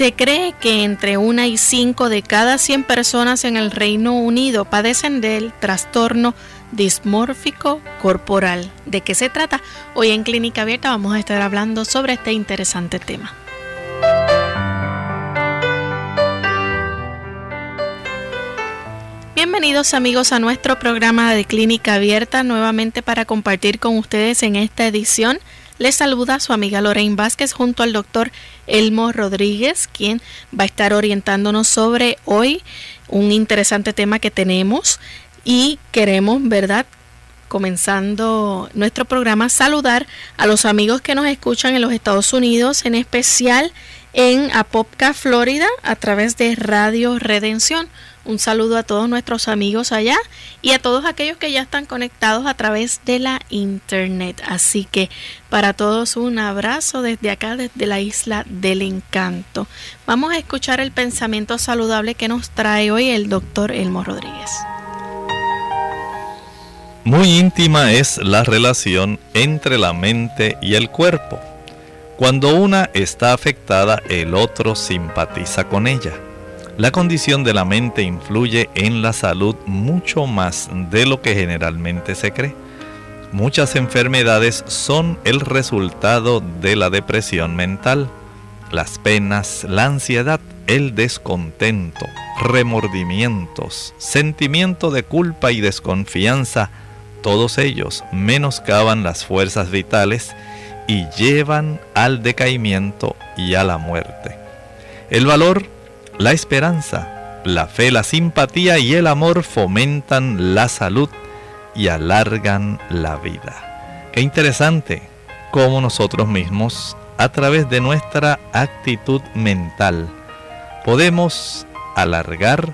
Se cree que entre una y cinco de cada 100 personas en el Reino Unido padecen del trastorno dismórfico corporal. ¿De qué se trata? Hoy en Clínica Abierta vamos a estar hablando sobre este interesante tema. Bienvenidos amigos a nuestro programa de Clínica Abierta nuevamente para compartir con ustedes en esta edición les saluda su amiga Lorraine Vázquez junto al doctor Elmo Rodríguez, quien va a estar orientándonos sobre hoy un interesante tema que tenemos y queremos, ¿verdad? Comenzando nuestro programa, saludar a los amigos que nos escuchan en los Estados Unidos, en especial en Apopka, Florida, a través de Radio Redención. Un saludo a todos nuestros amigos allá y a todos aquellos que ya están conectados a través de la internet. Así que para todos un abrazo desde acá, desde la isla del encanto. Vamos a escuchar el pensamiento saludable que nos trae hoy el doctor Elmo Rodríguez. Muy íntima es la relación entre la mente y el cuerpo. Cuando una está afectada, el otro simpatiza con ella. La condición de la mente influye en la salud mucho más de lo que generalmente se cree. Muchas enfermedades son el resultado de la depresión mental. Las penas, la ansiedad, el descontento, remordimientos, sentimiento de culpa y desconfianza, todos ellos menoscaban las fuerzas vitales y llevan al decaimiento y a la muerte. El valor la esperanza, la fe, la simpatía y el amor fomentan la salud y alargan la vida. Qué interesante cómo nosotros mismos, a través de nuestra actitud mental, podemos alargar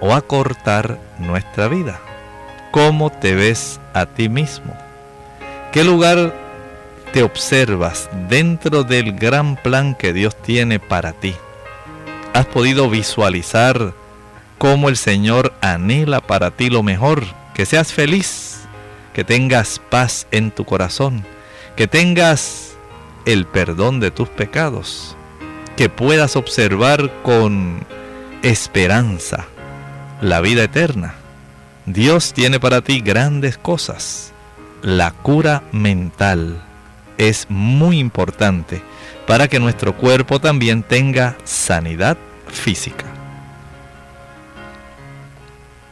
o acortar nuestra vida. ¿Cómo te ves a ti mismo? ¿Qué lugar te observas dentro del gran plan que Dios tiene para ti? Has podido visualizar cómo el Señor anhela para ti lo mejor, que seas feliz, que tengas paz en tu corazón, que tengas el perdón de tus pecados, que puedas observar con esperanza la vida eterna. Dios tiene para ti grandes cosas. La cura mental es muy importante para que nuestro cuerpo también tenga sanidad física.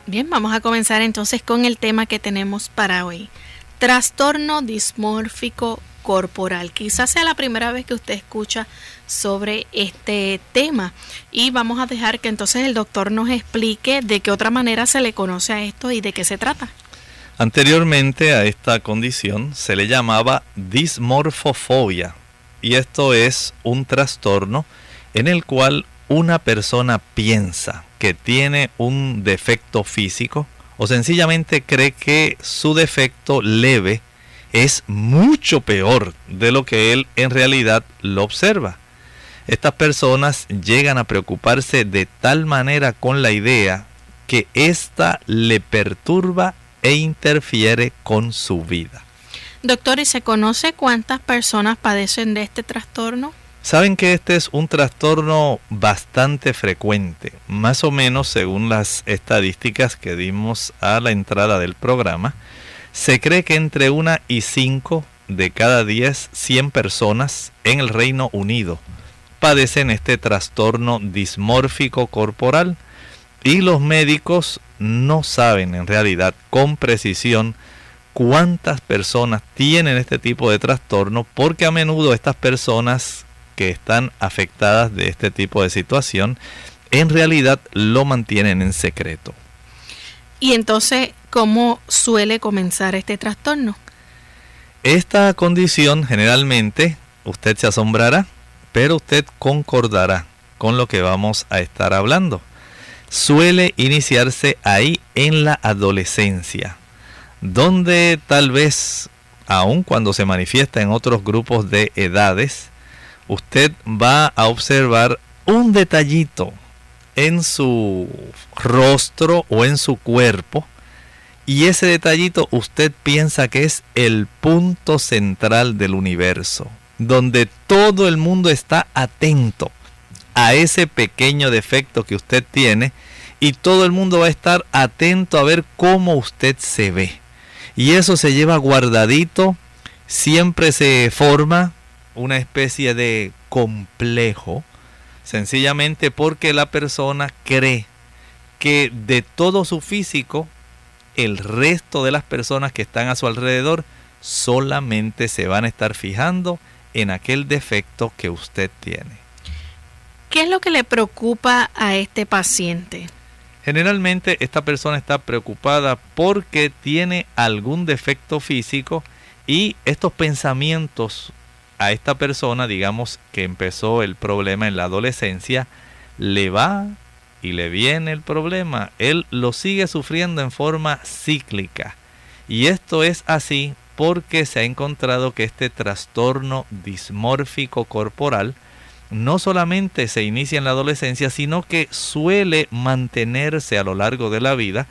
Bien, vamos a comenzar entonces con el tema que tenemos para hoy. Trastorno dismórfico corporal. Quizás sea la primera vez que usted escucha sobre este tema y vamos a dejar que entonces el doctor nos explique de qué otra manera se le conoce a esto y de qué se trata. Anteriormente a esta condición se le llamaba dismorfofobia y esto es un trastorno en el cual una persona piensa que tiene un defecto físico o sencillamente cree que su defecto leve es mucho peor de lo que él en realidad lo observa. Estas personas llegan a preocuparse de tal manera con la idea que ésta le perturba e interfiere con su vida. Doctor, ¿y se conoce cuántas personas padecen de este trastorno? Saben que este es un trastorno bastante frecuente, más o menos según las estadísticas que dimos a la entrada del programa, se cree que entre una y cinco de cada 10, 100 personas en el Reino Unido padecen este trastorno dismórfico corporal y los médicos no saben en realidad con precisión cuántas personas tienen este tipo de trastorno porque a menudo estas personas que están afectadas de este tipo de situación en realidad lo mantienen en secreto. Y entonces, ¿cómo suele comenzar este trastorno? Esta condición generalmente, usted se asombrará, pero usted concordará con lo que vamos a estar hablando. Suele iniciarse ahí en la adolescencia, donde tal vez, aun cuando se manifiesta en otros grupos de edades, usted va a observar un detallito en su rostro o en su cuerpo y ese detallito usted piensa que es el punto central del universo, donde todo el mundo está atento a ese pequeño defecto que usted tiene y todo el mundo va a estar atento a ver cómo usted se ve. Y eso se lleva guardadito, siempre se forma una especie de complejo, sencillamente porque la persona cree que de todo su físico, el resto de las personas que están a su alrededor solamente se van a estar fijando en aquel defecto que usted tiene. ¿Qué es lo que le preocupa a este paciente? Generalmente esta persona está preocupada porque tiene algún defecto físico y estos pensamientos a esta persona, digamos que empezó el problema en la adolescencia, le va y le viene el problema. Él lo sigue sufriendo en forma cíclica. Y esto es así porque se ha encontrado que este trastorno dismórfico corporal no solamente se inicia en la adolescencia, sino que suele mantenerse a lo largo de la vida,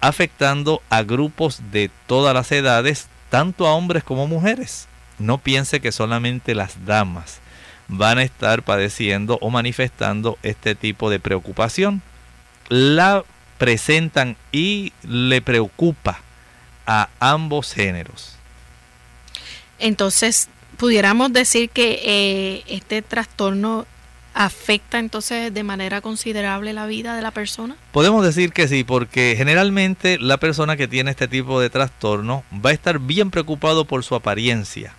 afectando a grupos de todas las edades, tanto a hombres como mujeres. No piense que solamente las damas van a estar padeciendo o manifestando este tipo de preocupación. La presentan y le preocupa a ambos géneros. Entonces, pudiéramos decir que eh, este trastorno afecta entonces de manera considerable la vida de la persona? Podemos decir que sí, porque generalmente la persona que tiene este tipo de trastorno va a estar bien preocupado por su apariencia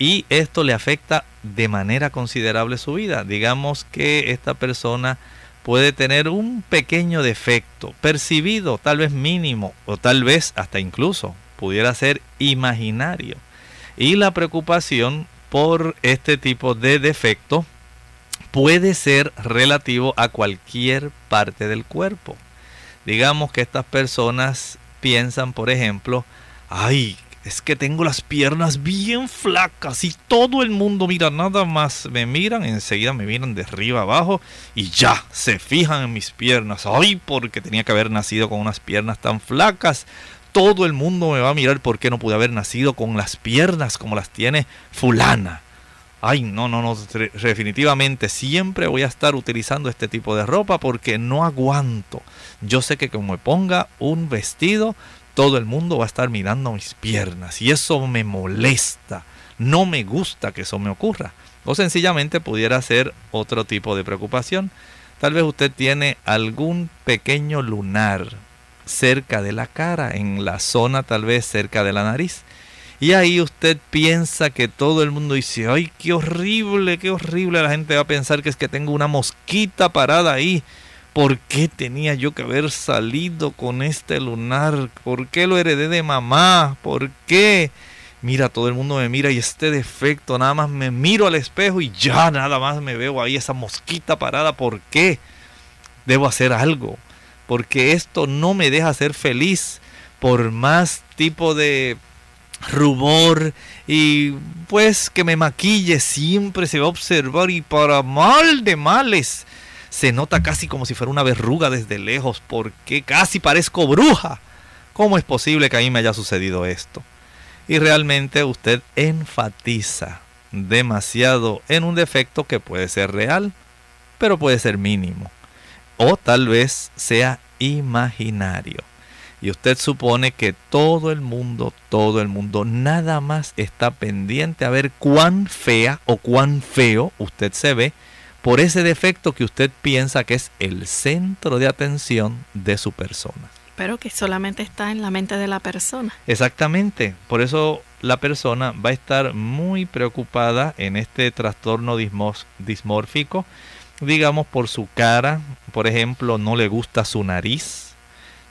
y esto le afecta de manera considerable su vida. Digamos que esta persona puede tener un pequeño defecto percibido, tal vez mínimo o tal vez hasta incluso pudiera ser imaginario y la preocupación por este tipo de defecto puede ser relativo a cualquier parte del cuerpo. Digamos que estas personas piensan, por ejemplo, ay, es que tengo las piernas bien flacas y todo el mundo mira nada más, me miran, enseguida me miran de arriba abajo y ya, se fijan en mis piernas. Ay, porque tenía que haber nacido con unas piernas tan flacas todo el mundo me va a mirar porque no pude haber nacido con las piernas como las tiene fulana. Ay, no, no, no, definitivamente siempre voy a estar utilizando este tipo de ropa porque no aguanto. Yo sé que como me ponga un vestido, todo el mundo va a estar mirando mis piernas y eso me molesta. No me gusta que eso me ocurra. O sencillamente pudiera ser otro tipo de preocupación. Tal vez usted tiene algún pequeño lunar, cerca de la cara, en la zona tal vez cerca de la nariz. Y ahí usted piensa que todo el mundo dice, ay, qué horrible, qué horrible. La gente va a pensar que es que tengo una mosquita parada ahí. ¿Por qué tenía yo que haber salido con este lunar? ¿Por qué lo heredé de mamá? ¿Por qué? Mira, todo el mundo me mira y este defecto, nada más me miro al espejo y ya nada más me veo ahí esa mosquita parada. ¿Por qué? Debo hacer algo porque esto no me deja ser feliz por más tipo de rubor y pues que me maquille siempre se va a observar y para mal de males se nota casi como si fuera una verruga desde lejos porque casi parezco bruja. ¿Cómo es posible que a mí me haya sucedido esto? Y realmente usted enfatiza demasiado en un defecto que puede ser real, pero puede ser mínimo o tal vez sea imaginario. Y usted supone que todo el mundo, todo el mundo, nada más está pendiente a ver cuán fea o cuán feo usted se ve por ese defecto que usted piensa que es el centro de atención de su persona. Pero que solamente está en la mente de la persona. Exactamente. Por eso la persona va a estar muy preocupada en este trastorno dismórfico digamos por su cara, por ejemplo, no le gusta su nariz,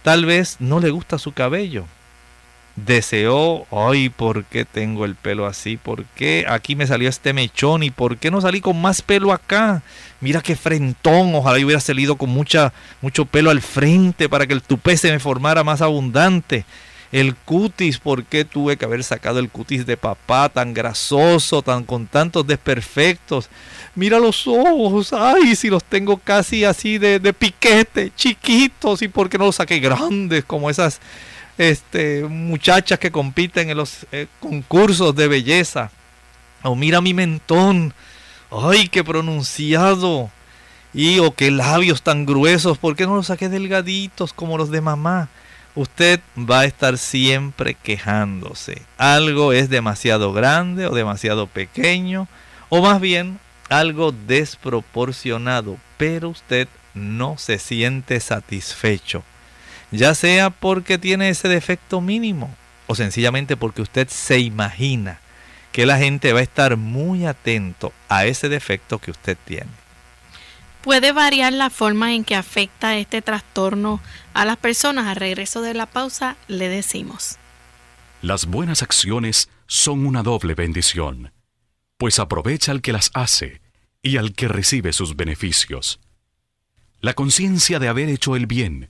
tal vez no le gusta su cabello. Deseó, ay, ¿por qué tengo el pelo así? ¿Por qué aquí me salió este mechón? ¿Y por qué no salí con más pelo acá? Mira qué frentón, ojalá yo hubiera salido con mucha, mucho pelo al frente para que el tupé se me formara más abundante. El cutis, ¿por qué tuve que haber sacado el cutis de papá tan grasoso, tan con tantos desperfectos? Mira los ojos, ay, si los tengo casi así de, de piquete, chiquitos, y por qué no los saqué grandes como esas este, muchachas que compiten en los eh, concursos de belleza. O mira mi mentón, ay, qué pronunciado. Y o qué labios tan gruesos, ¿por qué no los saqué delgaditos como los de mamá? usted va a estar siempre quejándose. Algo es demasiado grande o demasiado pequeño, o más bien algo desproporcionado, pero usted no se siente satisfecho. Ya sea porque tiene ese defecto mínimo o sencillamente porque usted se imagina que la gente va a estar muy atento a ese defecto que usted tiene. ¿Puede variar la forma en que afecta este trastorno a las personas? Al regreso de la pausa le decimos. Las buenas acciones son una doble bendición, pues aprovecha al que las hace y al que recibe sus beneficios. La conciencia de haber hecho el bien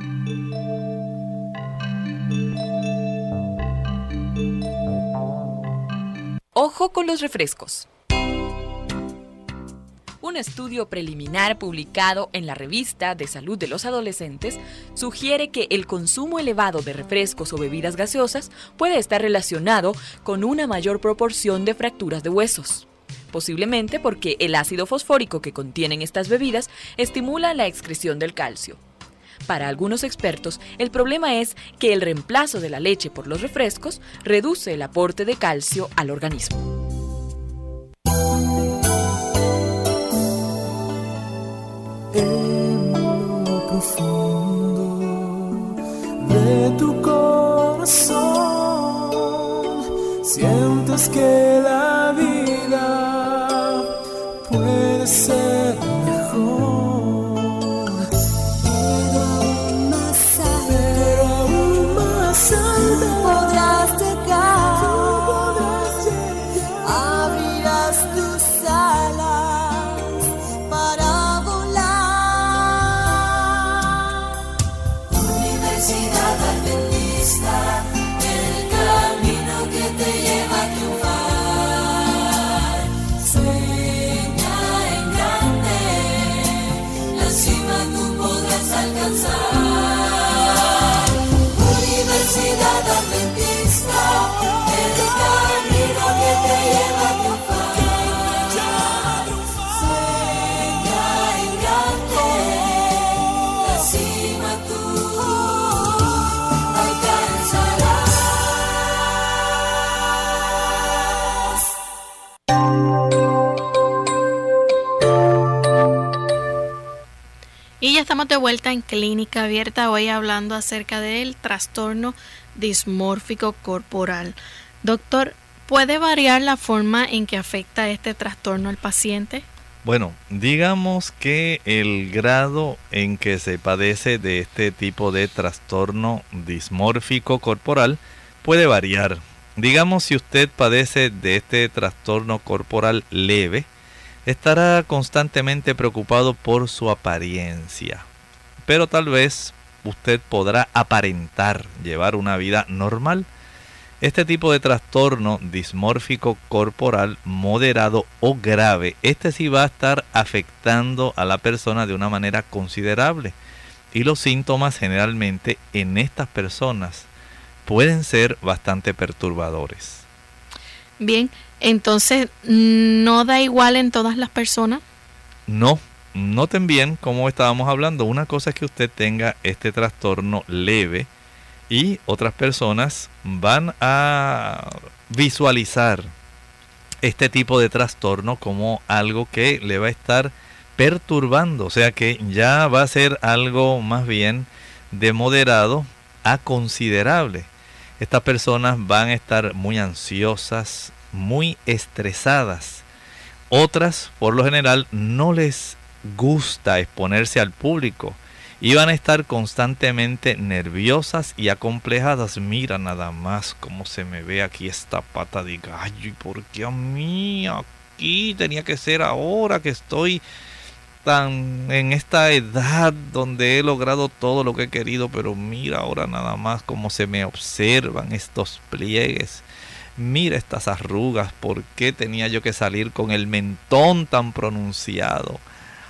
Con los refrescos. Un estudio preliminar publicado en la revista de salud de los adolescentes sugiere que el consumo elevado de refrescos o bebidas gaseosas puede estar relacionado con una mayor proporción de fracturas de huesos. Posiblemente porque el ácido fosfórico que contienen estas bebidas estimula la excreción del calcio. Para algunos expertos, el problema es que el reemplazo de la leche por los refrescos reduce el aporte de calcio al organismo. de tu corazón sientes que la vida puede ser estamos de vuelta en Clínica Abierta hoy hablando acerca del trastorno dismórfico corporal. Doctor, ¿puede variar la forma en que afecta este trastorno al paciente? Bueno, digamos que el grado en que se padece de este tipo de trastorno dismórfico corporal puede variar. Digamos si usted padece de este trastorno corporal leve, estará constantemente preocupado por su apariencia. Pero tal vez usted podrá aparentar llevar una vida normal. Este tipo de trastorno dismórfico corporal moderado o grave, este sí va a estar afectando a la persona de una manera considerable. Y los síntomas generalmente en estas personas pueden ser bastante perturbadores. Bien, entonces, ¿no da igual en todas las personas? No, noten bien cómo estábamos hablando. Una cosa es que usted tenga este trastorno leve Y otras personas van a visualizar este tipo de trastorno como algo que le va a estar perturbando, o sea que ya va a ser algo más bien de moderado a considerable. Estas personas van a estar muy ansiosas, muy estresadas. Otras, por lo general, no les gusta exponerse al público y van a estar constantemente nerviosas y acomplejadas. Mira nada más cómo se me ve aquí esta pata de gallo y por qué a mí aquí tenía que ser ahora que estoy tan en esta edad donde he logrado todo lo que he querido, pero mira ahora nada más cómo se me observan estos pliegues. Mira estas arrugas, ¿por qué tenía yo que salir con el mentón tan pronunciado?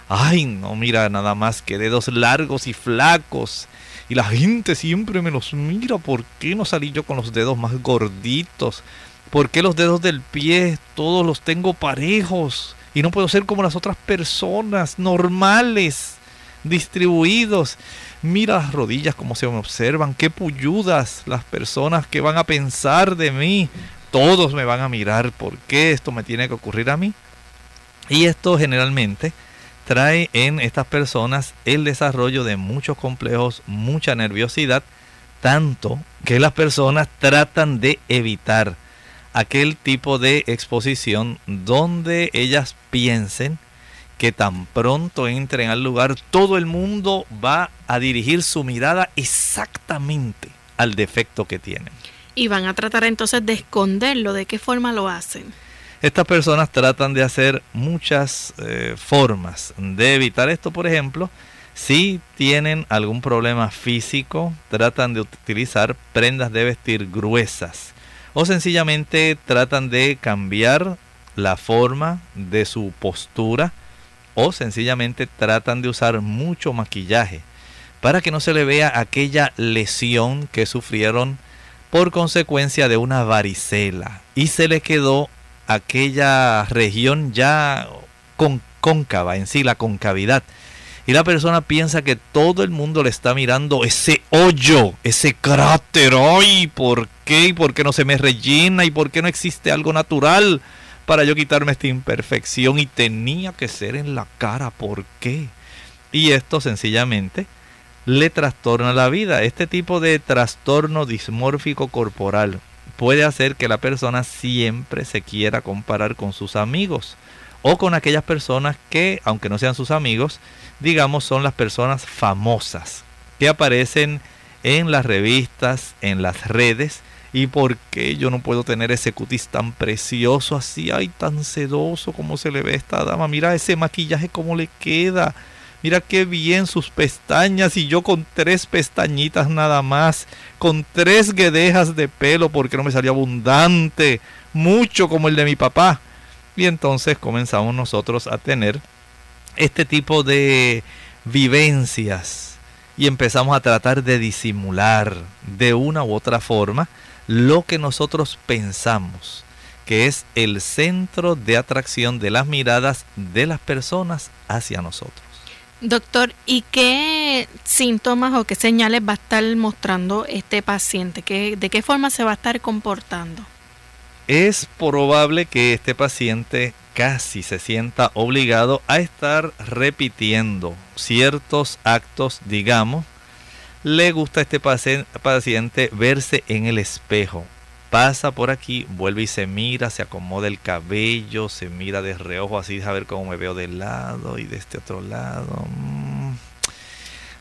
Ay, no, mira, nada más que dedos largos y flacos. Y la gente siempre me los mira. ¿Por qué no salí yo con los dedos más gorditos? ¿Por qué los dedos del pie todos los tengo parejos? Y no puedo ser como las otras personas, normales, distribuidos. Mira las rodillas como se me observan, qué puyudas las personas que van a pensar de mí. Todos me van a mirar, ¿por qué esto me tiene que ocurrir a mí? Y esto generalmente trae en estas personas el desarrollo de muchos complejos, mucha nerviosidad, tanto que las personas tratan de evitar aquel tipo de exposición donde ellas piensen que tan pronto entren al lugar todo el mundo va a dirigir su mirada exactamente al defecto que tienen. Y van a tratar entonces de esconderlo. ¿De qué forma lo hacen? Estas personas tratan de hacer muchas eh, formas de evitar esto, por ejemplo, si tienen algún problema físico, tratan de utilizar prendas de vestir gruesas o sencillamente tratan de cambiar la forma de su postura o sencillamente tratan de usar mucho maquillaje para que no se le vea aquella lesión que sufrieron por consecuencia de una varicela y se le quedó aquella región ya con, cóncava en sí, la concavidad. Y la persona piensa que todo el mundo le está mirando ese hoyo, ese cráter. ¡Ay! ¿Por qué? ¿Y por qué no se me rellena? ¿Y por qué no existe algo natural para yo quitarme esta imperfección? Y tenía que ser en la cara. ¿Por qué? Y esto sencillamente le trastorna la vida. Este tipo de trastorno dismórfico corporal puede hacer que la persona siempre se quiera comparar con sus amigos o con aquellas personas que, aunque no sean sus amigos, digamos son las personas famosas que aparecen en las revistas, en las redes. ¿Y por qué yo no puedo tener ese cutis tan precioso así, ay, tan sedoso como se le ve a esta dama? Mira ese maquillaje cómo le queda. Mira qué bien sus pestañas y yo con tres pestañitas nada más, con tres guedejas de pelo porque no me salió abundante, mucho como el de mi papá. Y entonces comenzamos nosotros a tener este tipo de vivencias y empezamos a tratar de disimular de una u otra forma lo que nosotros pensamos que es el centro de atracción de las miradas de las personas hacia nosotros. Doctor, ¿y qué síntomas o qué señales va a estar mostrando este paciente? ¿De qué forma se va a estar comportando? Es probable que este paciente casi se sienta obligado a estar repitiendo ciertos actos, digamos. Le gusta a este paciente verse en el espejo pasa por aquí, vuelve y se mira, se acomoda el cabello, se mira de reojo así, a ver cómo me veo de lado y de este otro lado. Mm.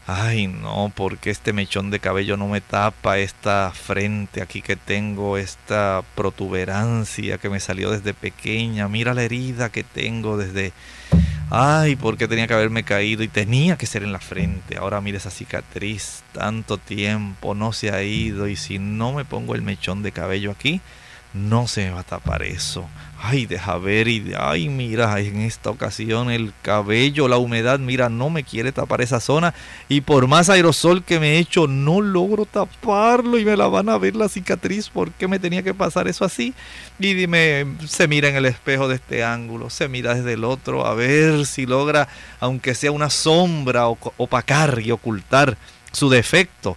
Ay, no, porque este mechón de cabello no me tapa esta frente aquí que tengo, esta protuberancia que me salió desde pequeña. Mira la herida que tengo desde Ay, porque tenía que haberme caído y tenía que ser en la frente. Ahora mire esa cicatriz, tanto tiempo, no se ha ido y si no me pongo el mechón de cabello aquí, no se me va a tapar eso. Ay, deja ver y ay, mira, en esta ocasión el cabello, la humedad, mira, no me quiere tapar esa zona y por más aerosol que me he hecho, no logro taparlo y me la van a ver la cicatriz. ¿Por qué me tenía que pasar eso así? Y dime, se mira en el espejo de este ángulo, se mira desde el otro, a ver si logra, aunque sea una sombra, opacar y ocultar su defecto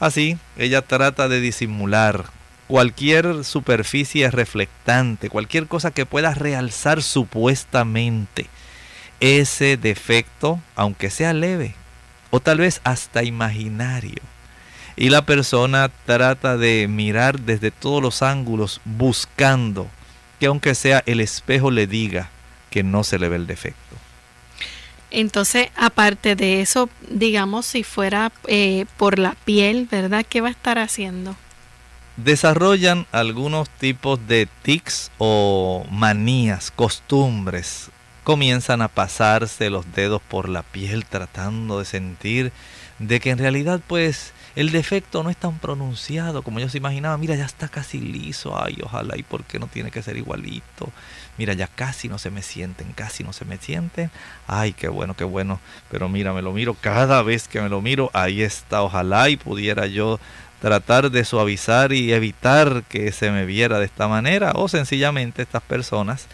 Así, ella trata de disimular cualquier superficie reflectante, cualquier cosa que pueda realzar supuestamente ese defecto, aunque sea leve, o tal vez hasta imaginario. Y la persona trata de mirar desde todos los ángulos buscando que aunque sea el espejo le diga que no se le ve el defecto. Entonces, aparte de eso, digamos, si fuera eh, por la piel, ¿verdad? ¿Qué va a estar haciendo? Desarrollan algunos tipos de tics o manías, costumbres. Comienzan a pasarse los dedos por la piel tratando de sentir de que en realidad pues el defecto no es tan pronunciado como yo se imaginaba. Mira, ya está casi liso. Ay, ojalá. ¿Y por qué no tiene que ser igualito? Mira, ya casi no se me sienten, casi no se me sienten. Ay, qué bueno, qué bueno. Pero mira, me lo miro cada vez que me lo miro. Ahí está. Ojalá y pudiera yo tratar de suavizar y evitar que se me viera de esta manera. O sencillamente estas personas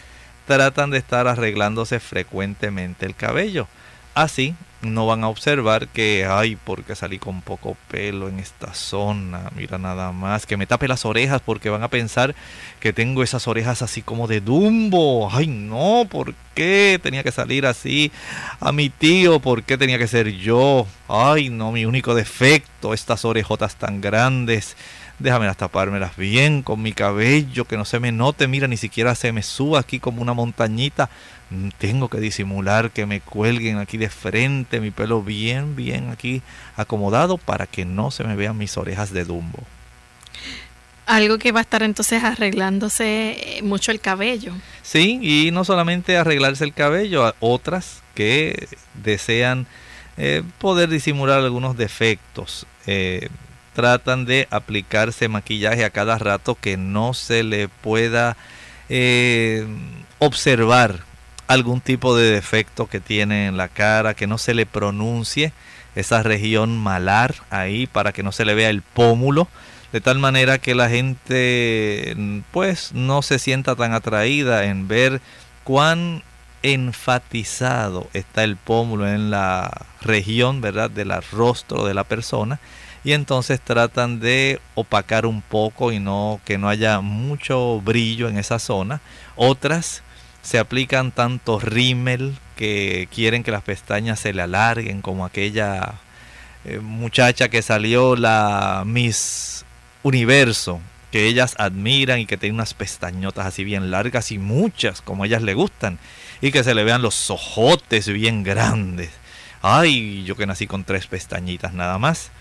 tratan de estar arreglándose frecuentemente el cabello. Así no van a observar que, ay, porque salí con poco pelo en esta zona, mira nada más, que me tape las orejas porque van a pensar que tengo esas orejas así como de Dumbo, ay no, ¿por qué tenía que salir así a mi tío? ¿Por qué tenía que ser yo? Ay no, mi único defecto, estas orejotas tan grandes. Déjame tapármelas bien con mi cabello, que no se me note, mira, ni siquiera se me suba aquí como una montañita tengo que disimular que me cuelguen aquí de frente, mi pelo bien, bien aquí acomodado para que no se me vean mis orejas de dumbo. Algo que va a estar entonces arreglándose eh, mucho el cabello. Sí, y no solamente arreglarse el cabello, otras que desean eh, poder disimular algunos defectos. Eh, tratan de aplicarse maquillaje a cada rato que no se le pueda observar algún tipo de defecto que tiene en la cara, que no se le pronuncie esa región malar ahí para que no se le vea el pómulo, de tal manera que la gente pues no se sienta tan atraída en ver cuán enfatizado está el pómulo en la región, ¿verdad?, del rostro de la persona y entonces tratan de opacar un poco y no que no haya mucho brillo en esa zona. Otras se aplican tanto rímel que quieren que las pestañas se le alarguen, como aquella eh, muchacha que salió la Miss Universo, que ellas admiran y que tiene unas pestañotas así bien largas y muchas, como ellas le gustan, y que se le vean los ojotes bien grandes. Ay, yo que nací con tres pestañitas nada más.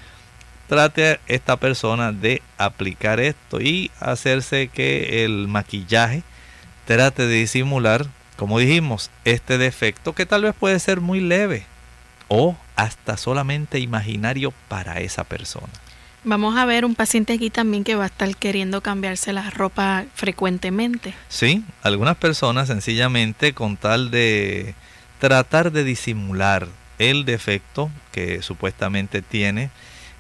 Trate esta persona de aplicar esto y hacerse que el maquillaje trate de disimular, como dijimos, este defecto que tal vez puede ser muy leve o hasta solamente imaginario para esa persona. Vamos a ver un paciente aquí también que va a estar queriendo cambiarse la ropa frecuentemente. Sí, algunas personas sencillamente con tal de tratar de disimular el defecto que supuestamente tiene,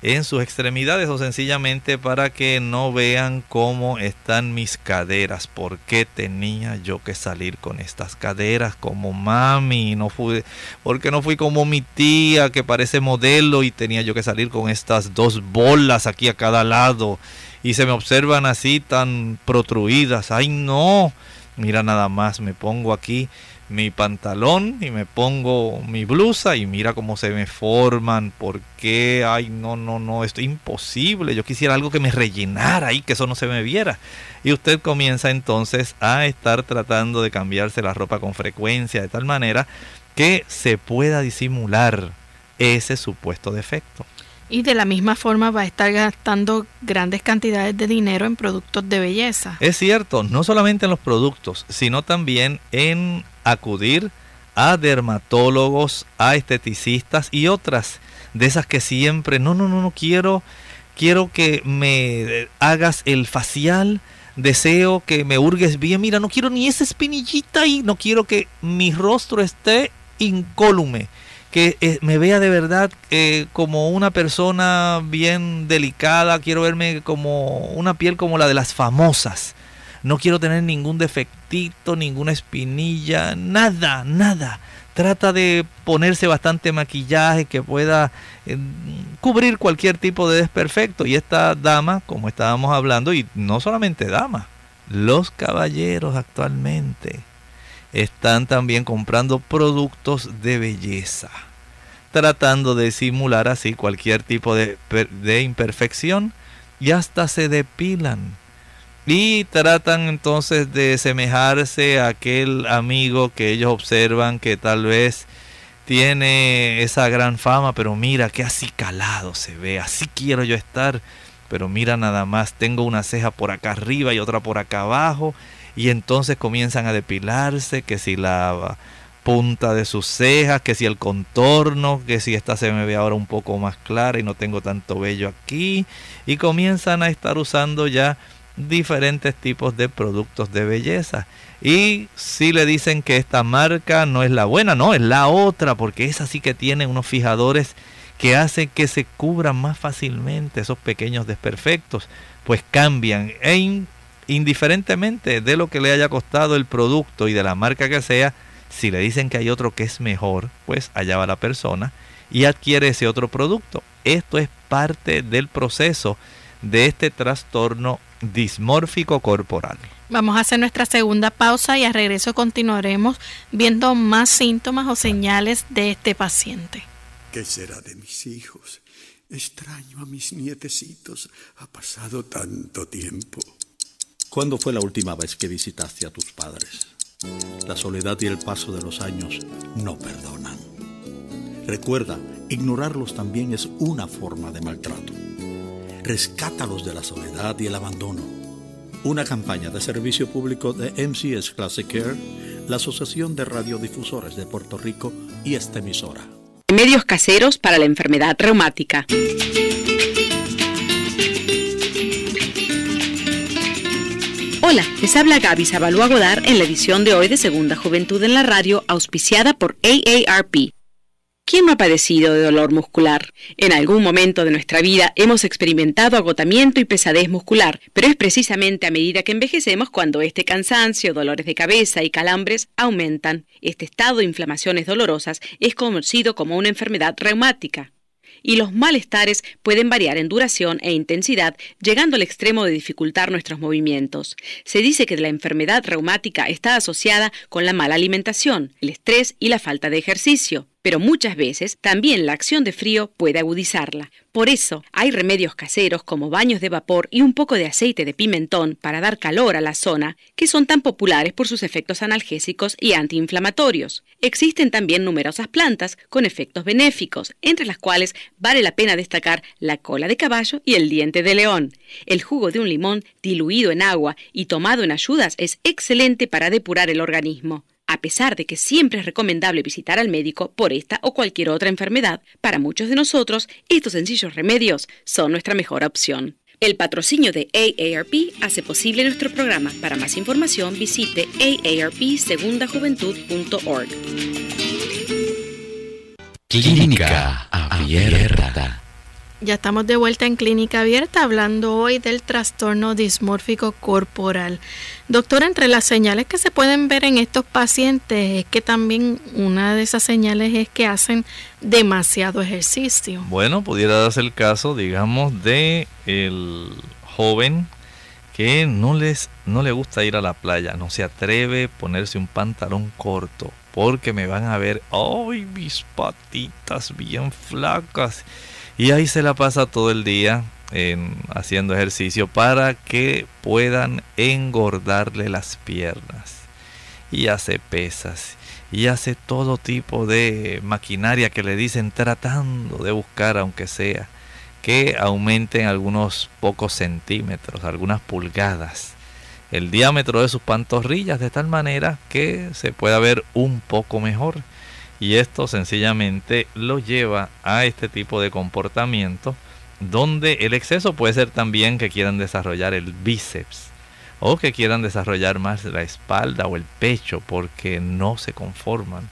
en sus extremidades o sencillamente para que no vean cómo están mis caderas. ¿Por qué tenía yo que salir con estas caderas como mami? No fui, porque no fui como mi tía que parece modelo y tenía yo que salir con estas dos bolas aquí a cada lado y se me observan así tan protruidas. Ay no, mira nada más, me pongo aquí mi pantalón y me pongo mi blusa y mira cómo se me forman, por qué, ay no, no, no, esto es imposible, yo quisiera algo que me rellenara y que eso no se me viera. Y usted comienza entonces a estar tratando de cambiarse la ropa con frecuencia de tal manera que se pueda disimular ese supuesto defecto. Y de la misma forma va a estar gastando grandes cantidades de dinero en productos de belleza. Es cierto, no solamente en los productos, sino también en acudir a dermatólogos, a esteticistas y otras de esas que siempre, no, no, no, no quiero, quiero que me hagas el facial, deseo que me hurgues bien, mira, no quiero ni esa espinillita y no quiero que mi rostro esté incólume, que eh, me vea de verdad eh, como una persona bien delicada, quiero verme como una piel como la de las famosas, no quiero tener ningún defecto ninguna espinilla, nada, nada. Trata de ponerse bastante maquillaje que pueda eh, cubrir cualquier tipo de desperfecto. Y esta dama, como estábamos hablando, y no solamente dama, los caballeros actualmente están también comprando productos de belleza, tratando de simular así cualquier tipo de imperfección y hasta se depilan y tratan entonces de semejarse a aquel amigo que ellos observan que tal vez tiene esa gran fama, pero mira qué así calado se ve, así quiero yo estar, pero mira nada más, tengo una ceja por acá arriba y otra por acá abajo, y entonces comienzan a depilarse, que si la punta de sus cejas, que si el contorno, que si esta se me ve ahora un poco más clara y no tengo tanto vello aquí, y comienzan a estar usando ya diferentes tipos de productos de belleza. Y si le dicen que esta marca no es la buena, no, es la otra, porque esa sí que tiene unos fijadores que hacen que se cubran más fácilmente esos pequeños desperfectos, pues cambian. E indiferentemente de lo que le haya costado el producto y de la marca que sea, si le dicen que hay otro que es mejor, pues allá va la persona y adquiere ese otro producto. Esto es parte del proceso de este trastorno dismórfico corporal. Vamos a hacer nuestra segunda pausa y a regreso continuaremos viendo más síntomas o señales de este paciente. ¿Qué será de mis hijos? Extraño a mis nietecitos. Ha pasado tanto tiempo. ¿Cuándo fue la última vez que visitaste a tus padres? La soledad y el paso de los años no perdonan. Recuerda, ignorarlos también es una forma de maltrato. Rescátalos de la soledad y el abandono. Una campaña de servicio público de MCS Classic Care, la Asociación de Radiodifusores de Puerto Rico y esta emisora. Medios caseros para la enfermedad reumática. Hola, les habla Gaby Zabalúa Godard en la edición de hoy de Segunda Juventud en la Radio, auspiciada por AARP. ¿Quién no ha padecido de dolor muscular? En algún momento de nuestra vida hemos experimentado agotamiento y pesadez muscular, pero es precisamente a medida que envejecemos cuando este cansancio, dolores de cabeza y calambres aumentan. Este estado de inflamaciones dolorosas es conocido como una enfermedad reumática y los malestares pueden variar en duración e intensidad, llegando al extremo de dificultar nuestros movimientos. Se dice que la enfermedad reumática está asociada con la mala alimentación, el estrés y la falta de ejercicio pero muchas veces también la acción de frío puede agudizarla. Por eso hay remedios caseros como baños de vapor y un poco de aceite de pimentón para dar calor a la zona, que son tan populares por sus efectos analgésicos y antiinflamatorios. Existen también numerosas plantas con efectos benéficos, entre las cuales vale la pena destacar la cola de caballo y el diente de león. El jugo de un limón diluido en agua y tomado en ayudas es excelente para depurar el organismo a pesar de que siempre es recomendable visitar al médico por esta o cualquier otra enfermedad, para muchos de nosotros estos sencillos remedios son nuestra mejor opción. El patrocinio de AARP hace posible nuestro programa. Para más información visite aarpsegundajuventud.org. Clínica Abierta. Ya estamos de vuelta en Clínica Abierta hablando hoy del trastorno dismórfico corporal. Doctor, entre las señales que se pueden ver en estos pacientes es que también una de esas señales es que hacen demasiado ejercicio. Bueno, pudiera darse el caso, digamos, de el joven que no les no le gusta ir a la playa, no se atreve a ponerse un pantalón corto porque me van a ver, ¡ay, mis patitas bien flacas! Y ahí se la pasa todo el día en, haciendo ejercicio para que puedan engordarle las piernas. Y hace pesas. Y hace todo tipo de maquinaria que le dicen tratando de buscar, aunque sea, que aumenten algunos pocos centímetros, algunas pulgadas, el diámetro de sus pantorrillas de tal manera que se pueda ver un poco mejor. Y esto sencillamente lo lleva a este tipo de comportamiento donde el exceso puede ser también que quieran desarrollar el bíceps o que quieran desarrollar más la espalda o el pecho porque no se conforman.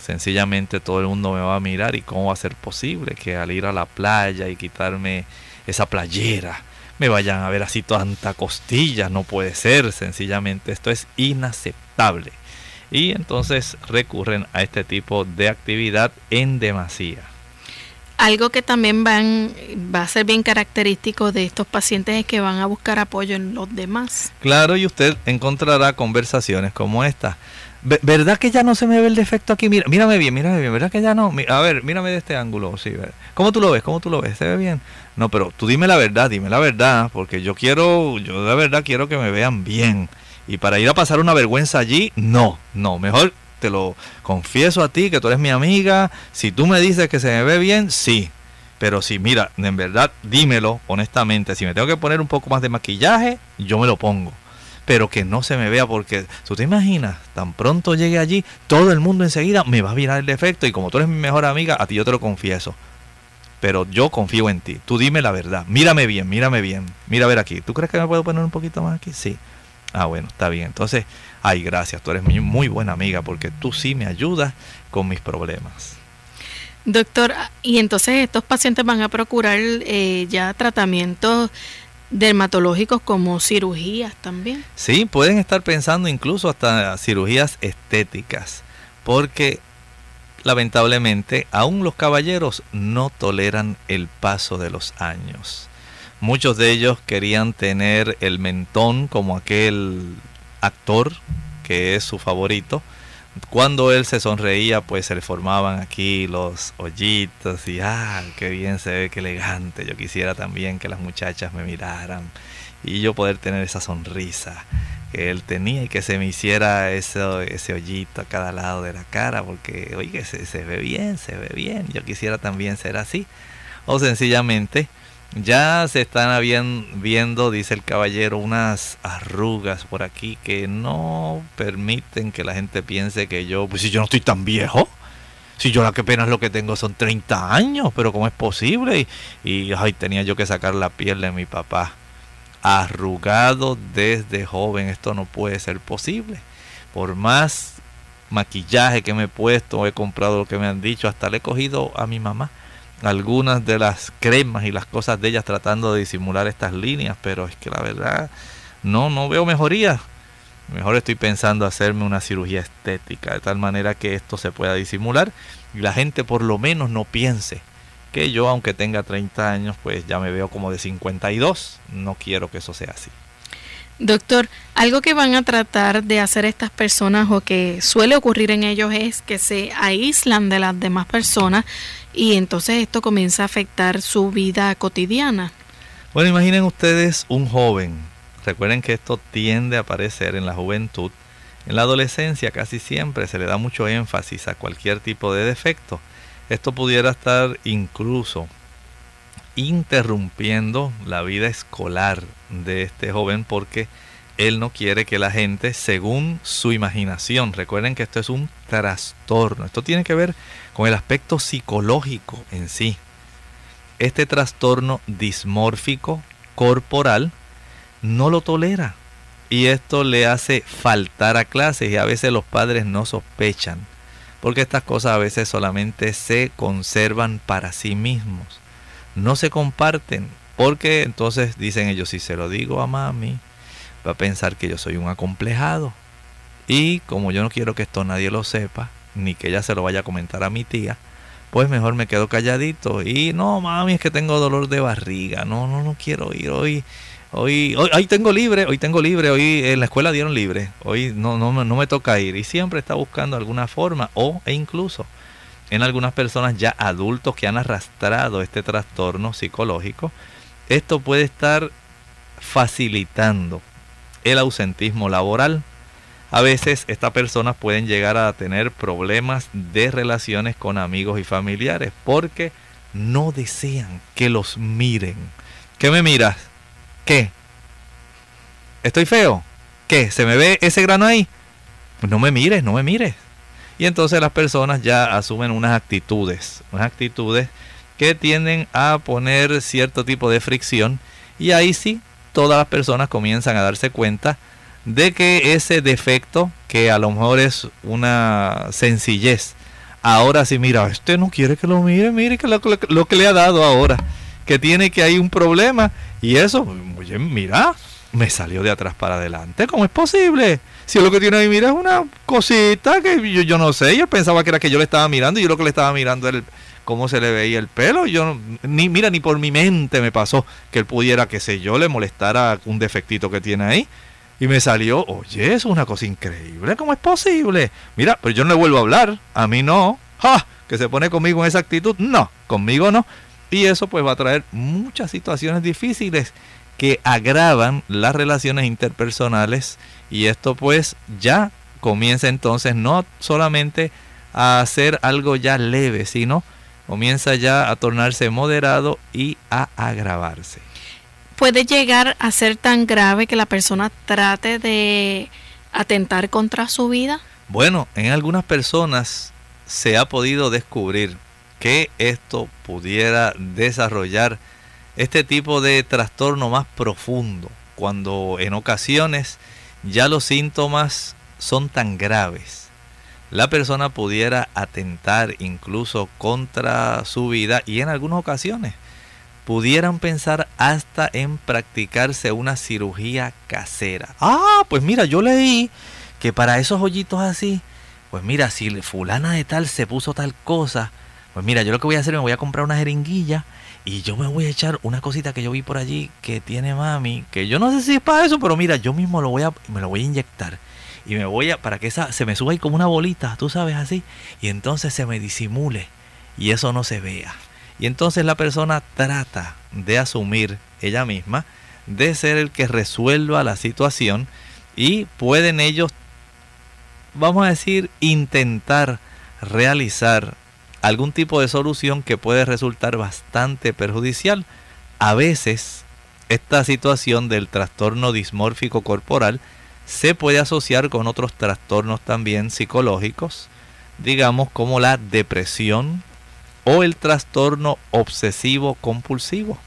Sencillamente todo el mundo me va a mirar y cómo va a ser posible que al ir a la playa y quitarme esa playera me vayan a ver así tanta costilla, no puede ser, sencillamente esto es inaceptable. Y entonces recurren a este tipo de actividad en demasía. Algo que también van, va a ser bien característico de estos pacientes es que van a buscar apoyo en los demás. Claro, y usted encontrará conversaciones como esta. ¿Verdad que ya no se me ve el defecto aquí? Mira, mírame bien, mírame bien. ¿Verdad que ya no? A ver, mírame de este ángulo. Sí, ¿Cómo tú lo ves? ¿Cómo tú lo ves? ¿Se ve bien? No, pero tú dime la verdad, dime la verdad, porque yo quiero, yo de verdad quiero que me vean bien. Y para ir a pasar una vergüenza allí, no, no, mejor te lo confieso a ti, que tú eres mi amiga. Si tú me dices que se me ve bien, sí. Pero si, mira, en verdad, dímelo honestamente. Si me tengo que poner un poco más de maquillaje, yo me lo pongo pero que no se me vea porque tú te imaginas, tan pronto llegue allí, todo el mundo enseguida me va a mirar el defecto y como tú eres mi mejor amiga, a ti yo te lo confieso. Pero yo confío en ti. Tú dime la verdad. Mírame bien, mírame bien. Mira a ver aquí. ¿Tú crees que me puedo poner un poquito más aquí? Sí. Ah, bueno, está bien. Entonces, ay, gracias. Tú eres muy buena amiga porque tú sí me ayudas con mis problemas. Doctor, y entonces estos pacientes van a procurar eh, ya tratamientos dermatológicos como cirugías también. Sí, pueden estar pensando incluso hasta cirugías estéticas, porque lamentablemente aún los caballeros no toleran el paso de los años. Muchos de ellos querían tener el mentón como aquel actor que es su favorito, cuando él se sonreía, pues se le formaban aquí los hoyitos y ¡ah, qué bien se ve, qué elegante! Yo quisiera también que las muchachas me miraran y yo poder tener esa sonrisa que él tenía y que se me hiciera ese, ese hoyito a cada lado de la cara, porque, oye, se, se ve bien, se ve bien. Yo quisiera también ser así. O sencillamente ya se están viendo, dice el caballero, unas arrugas por aquí que no permiten que la gente piense que yo, pues si yo no estoy tan viejo, si yo la que apenas lo que tengo son 30 años, pero ¿cómo es posible? Y, y ay, tenía yo que sacar la piel de mi papá. Arrugado desde joven, esto no puede ser posible. Por más maquillaje que me he puesto, he comprado lo que me han dicho, hasta le he cogido a mi mamá algunas de las cremas y las cosas de ellas tratando de disimular estas líneas, pero es que la verdad no, no veo mejoría. Mejor estoy pensando hacerme una cirugía estética, de tal manera que esto se pueda disimular y la gente por lo menos no piense que yo, aunque tenga 30 años, pues ya me veo como de 52. No quiero que eso sea así. Doctor, algo que van a tratar de hacer estas personas o que suele ocurrir en ellos es que se aíslan de las demás personas y entonces esto comienza a afectar su vida cotidiana. Bueno, imaginen ustedes un joven. Recuerden que esto tiende a aparecer en la juventud. En la adolescencia casi siempre se le da mucho énfasis a cualquier tipo de defecto. Esto pudiera estar incluso interrumpiendo la vida escolar de este joven porque él no quiere que la gente, según su imaginación, recuerden que esto es un trastorno, esto tiene que ver con el aspecto psicológico en sí. Este trastorno dismórfico corporal no lo tolera y esto le hace faltar a clases y a veces los padres no sospechan porque estas cosas a veces solamente se conservan para sí mismos no se comparten, porque entonces dicen ellos, si se lo digo a mami, va a pensar que yo soy un acomplejado. Y como yo no quiero que esto nadie lo sepa, ni que ella se lo vaya a comentar a mi tía, pues mejor me quedo calladito. Y no, mami, es que tengo dolor de barriga. No, no, no quiero ir hoy. Hoy, hoy, tengo libre, hoy tengo libre, hoy en la escuela dieron libre, hoy no, no, no me toca ir. Y siempre está buscando alguna forma, o e incluso en algunas personas ya adultos que han arrastrado este trastorno psicológico, esto puede estar facilitando el ausentismo laboral. A veces estas personas pueden llegar a tener problemas de relaciones con amigos y familiares porque no desean que los miren. ¿Qué me miras? ¿Qué? ¿Estoy feo? ¿Qué? ¿Se me ve ese grano ahí? Pues no me mires, no me mires. Y entonces las personas ya asumen unas actitudes, unas actitudes que tienden a poner cierto tipo de fricción y ahí sí todas las personas comienzan a darse cuenta de que ese defecto, que a lo mejor es una sencillez, ahora sí, mira, este no quiere que lo mire, mire lo, que le ha dado ahora. que tiene que hay un problema y eso, oye, mira, me salió de atrás para adelante. ¿Cómo es posible? Si lo que tiene ahí, mira, es una cosita que yo, yo no sé. Yo pensaba que era que yo le estaba mirando y yo lo que le estaba mirando era cómo se le veía el pelo. Yo ni mira ni por mi mente me pasó que él pudiera, qué sé yo, le molestara un defectito que tiene ahí. Y me salió, oye, eso es una cosa increíble, ¿cómo es posible? Mira, pero yo no le vuelvo a hablar, a mí no. ¡Ja! Que se pone conmigo en esa actitud, no, conmigo no. Y eso pues va a traer muchas situaciones difíciles que agravan las relaciones interpersonales y esto pues ya comienza entonces no solamente a ser algo ya leve, sino comienza ya a tornarse moderado y a agravarse. ¿Puede llegar a ser tan grave que la persona trate de atentar contra su vida? Bueno, en algunas personas se ha podido descubrir que esto pudiera desarrollar este tipo de trastorno más profundo, cuando en ocasiones ya los síntomas son tan graves la persona pudiera atentar incluso contra su vida y en algunas ocasiones pudieran pensar hasta en practicarse una cirugía casera. Ah, pues mira, yo leí que para esos hoyitos así, pues mira, si fulana de tal se puso tal cosa, pues mira, yo lo que voy a hacer, me voy a comprar una jeringuilla y yo me voy a echar una cosita que yo vi por allí que tiene mami, que yo no sé si es para eso, pero mira, yo mismo lo voy a, me lo voy a inyectar y me voy a, para que esa, se me suba ahí como una bolita, tú sabes así, y entonces se me disimule y eso no se vea. Y entonces la persona trata de asumir ella misma, de ser el que resuelva la situación y pueden ellos, vamos a decir, intentar realizar algún tipo de solución que puede resultar bastante perjudicial. A veces esta situación del trastorno dismórfico corporal se puede asociar con otros trastornos también psicológicos, digamos como la depresión o el trastorno obsesivo compulsivo.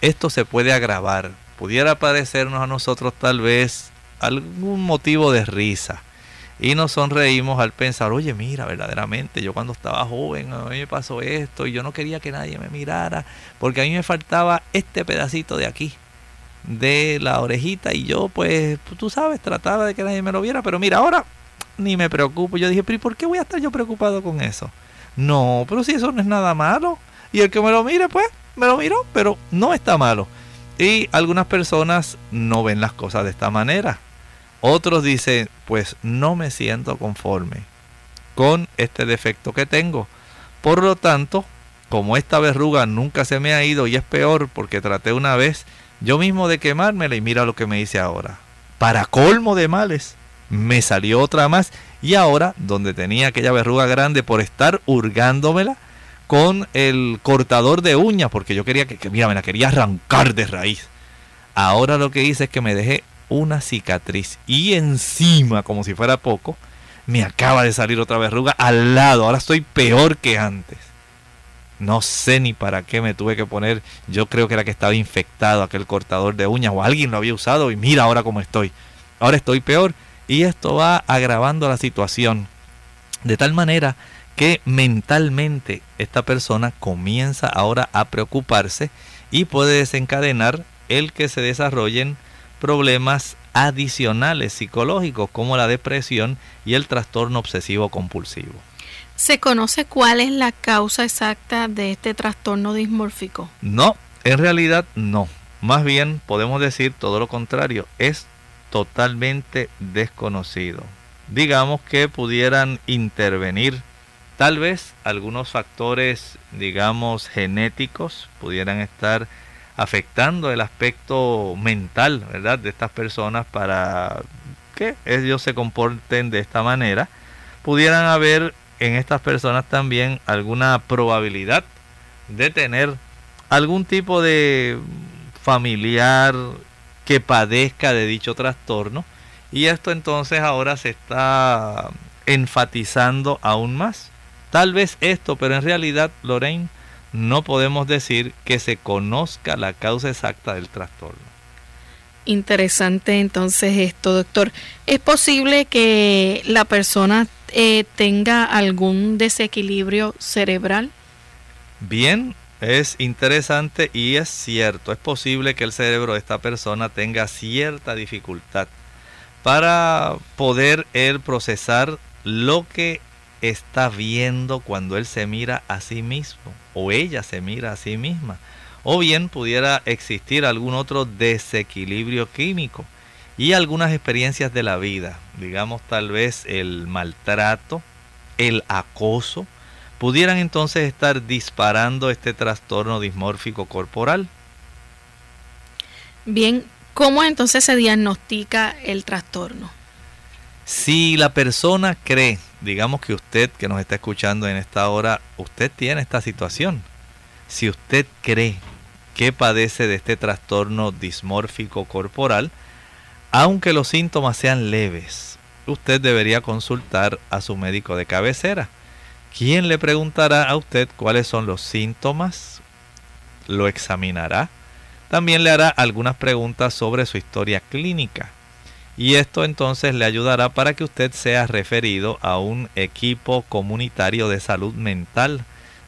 Esto se puede agravar. Pudiera parecernos a nosotros tal vez algún motivo de risa. Y nos sonreímos al pensar, oye, mira, verdaderamente, yo cuando estaba joven, a mí me pasó esto y yo no quería que nadie me mirara, porque a mí me faltaba este pedacito de aquí de la orejita y yo pues tú sabes trataba de que nadie me lo viera pero mira ahora ni me preocupo yo dije pero ¿y por qué voy a estar yo preocupado con eso? no pero si eso no es nada malo y el que me lo mire pues me lo miro pero no está malo y algunas personas no ven las cosas de esta manera otros dicen pues no me siento conforme con este defecto que tengo por lo tanto como esta verruga nunca se me ha ido y es peor porque traté una vez yo mismo de quemármela y mira lo que me hice ahora. Para colmo de males, me salió otra más y ahora, donde tenía aquella verruga grande por estar hurgándomela con el cortador de uñas, porque yo quería que, mira, me la quería arrancar de raíz. Ahora lo que hice es que me dejé una cicatriz y encima, como si fuera poco, me acaba de salir otra verruga al lado. Ahora estoy peor que antes. No sé ni para qué me tuve que poner. Yo creo que era que estaba infectado aquel cortador de uñas o alguien lo había usado y mira ahora cómo estoy. Ahora estoy peor y esto va agravando la situación. De tal manera que mentalmente esta persona comienza ahora a preocuparse y puede desencadenar el que se desarrollen problemas adicionales psicológicos como la depresión y el trastorno obsesivo compulsivo. ¿Se conoce cuál es la causa exacta de este trastorno dismórfico? No, en realidad no. Más bien podemos decir todo lo contrario, es totalmente desconocido. Digamos que pudieran intervenir tal vez algunos factores, digamos, genéticos, pudieran estar afectando el aspecto mental, ¿verdad?, de estas personas para que ellos se comporten de esta manera. Pudieran haber en estas personas también alguna probabilidad de tener algún tipo de familiar que padezca de dicho trastorno y esto entonces ahora se está enfatizando aún más. Tal vez esto, pero en realidad, Lorraine, no podemos decir que se conozca la causa exacta del trastorno. Interesante entonces esto, doctor. ¿Es posible que la persona eh, tenga algún desequilibrio cerebral? Bien, es interesante y es cierto, es posible que el cerebro de esta persona tenga cierta dificultad para poder él procesar lo que está viendo cuando él se mira a sí mismo o ella se mira a sí misma. O bien pudiera existir algún otro desequilibrio químico y algunas experiencias de la vida, digamos tal vez el maltrato, el acoso, pudieran entonces estar disparando este trastorno dismórfico corporal. Bien, ¿cómo entonces se diagnostica el trastorno? Si la persona cree, digamos que usted que nos está escuchando en esta hora, usted tiene esta situación. Si usted cree que padece de este trastorno dismórfico corporal, aunque los síntomas sean leves, usted debería consultar a su médico de cabecera ¿Quién le preguntará a usted cuáles son los síntomas, lo examinará, también le hará algunas preguntas sobre su historia clínica. Y esto entonces le ayudará para que usted sea referido a un equipo comunitario de salud mental.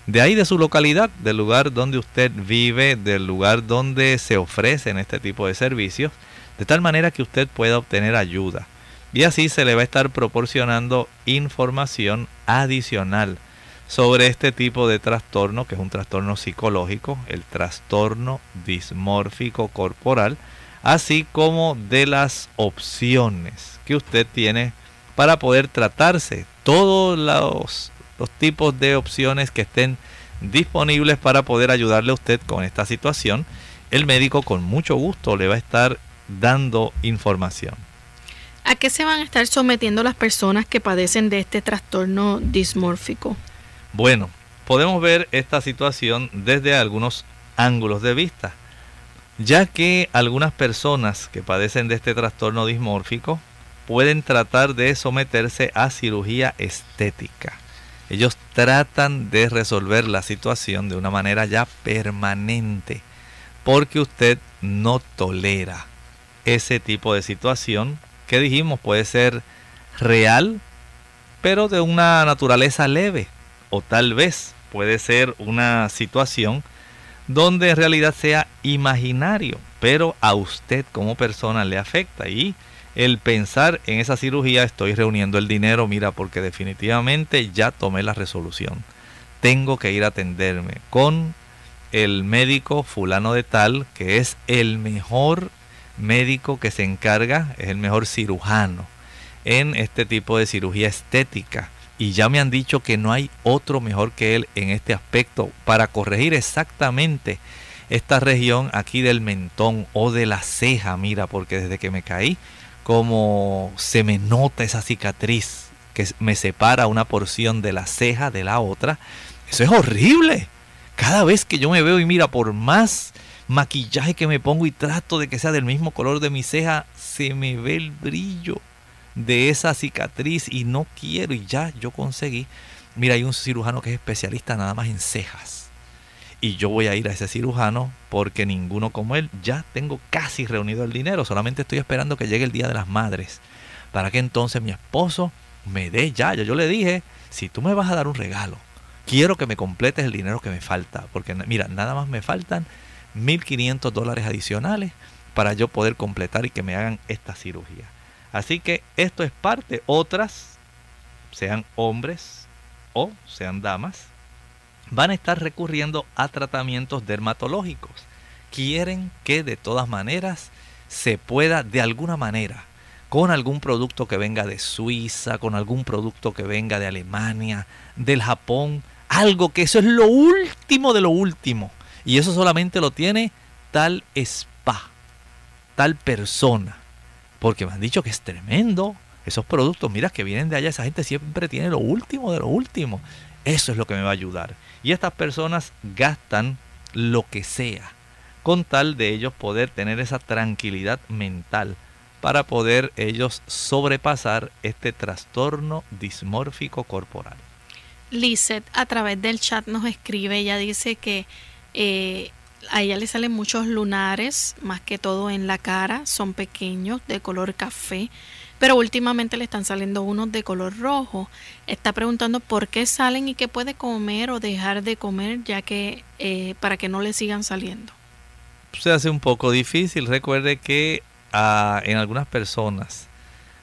De ahí de su localidad, del lugar donde usted vive, del lugar donde se ofrecen este tipo de servicios, de tal manera que usted pueda obtener ayuda y así se le va a estar proporcionando información adicional sobre este tipo de trastorno, que es un trastorno psicológico, el trastorno dismórfico corporal, así como de las opciones que usted tiene para poder tratarse. Todos los, los tipos de opciones que estén disponibles para poder ayudarle a usted con esta situación, el médico con mucho gusto le va a estar dando información. ¿A qué se van a estar sometiendo las personas que padecen de este trastorno dismórfico? Bueno, podemos ver esta situación desde algunos ángulos de vista, ya que algunas personas que padecen de este trastorno dismórfico pueden tratar de someterse a cirugía estética. Ellos tratan de resolver la situación de una manera ya permanente, porque usted no tolera ese tipo de situación que dijimos puede ser real, pero de una naturaleza leve. O tal vez puede ser una situación donde en realidad sea imaginario, pero a usted como persona le afecta. Y el pensar en esa cirugía, estoy reuniendo el dinero, mira, porque definitivamente ya tomé la resolución. Tengo que ir a atenderme con el médico fulano de tal, que es el mejor médico que se encarga, es el mejor cirujano en este tipo de cirugía estética. Y ya me han dicho que no hay otro mejor que él en este aspecto para corregir exactamente esta región aquí del mentón o de la ceja. Mira, porque desde que me caí, como se me nota esa cicatriz que me separa una porción de la ceja de la otra. Eso es horrible. Cada vez que yo me veo y mira, por más maquillaje que me pongo y trato de que sea del mismo color de mi ceja, se me ve el brillo de esa cicatriz y no quiero y ya yo conseguí. Mira, hay un cirujano que es especialista nada más en cejas. Y yo voy a ir a ese cirujano porque ninguno como él, ya tengo casi reunido el dinero, solamente estoy esperando que llegue el Día de las Madres, para que entonces mi esposo me dé ya, yo, yo le dije, si tú me vas a dar un regalo, quiero que me completes el dinero que me falta, porque mira, nada más me faltan 1.500 dólares adicionales para yo poder completar y que me hagan esta cirugía. Así que esto es parte. Otras, sean hombres o sean damas, van a estar recurriendo a tratamientos dermatológicos. Quieren que de todas maneras se pueda de alguna manera con algún producto que venga de Suiza, con algún producto que venga de Alemania, del Japón, algo que eso es lo último de lo último y eso solamente lo tiene tal spa, tal persona. Porque me han dicho que es tremendo. Esos productos, mira, que vienen de allá, esa gente siempre tiene lo último de lo último. Eso es lo que me va a ayudar. Y estas personas gastan lo que sea con tal de ellos poder tener esa tranquilidad mental para poder ellos sobrepasar este trastorno dismórfico corporal. Lizeth a través del chat nos escribe, ella dice que eh, a ella le salen muchos lunares, más que todo en la cara, son pequeños, de color café. pero últimamente le están saliendo unos de color rojo. Está preguntando por qué salen y qué puede comer o dejar de comer, ya que eh, para que no le sigan saliendo. Se hace un poco difícil. Recuerde que ah, en algunas personas